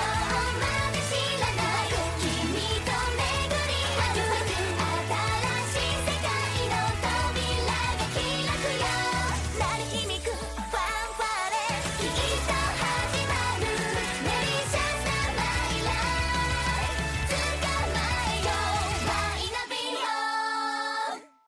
love.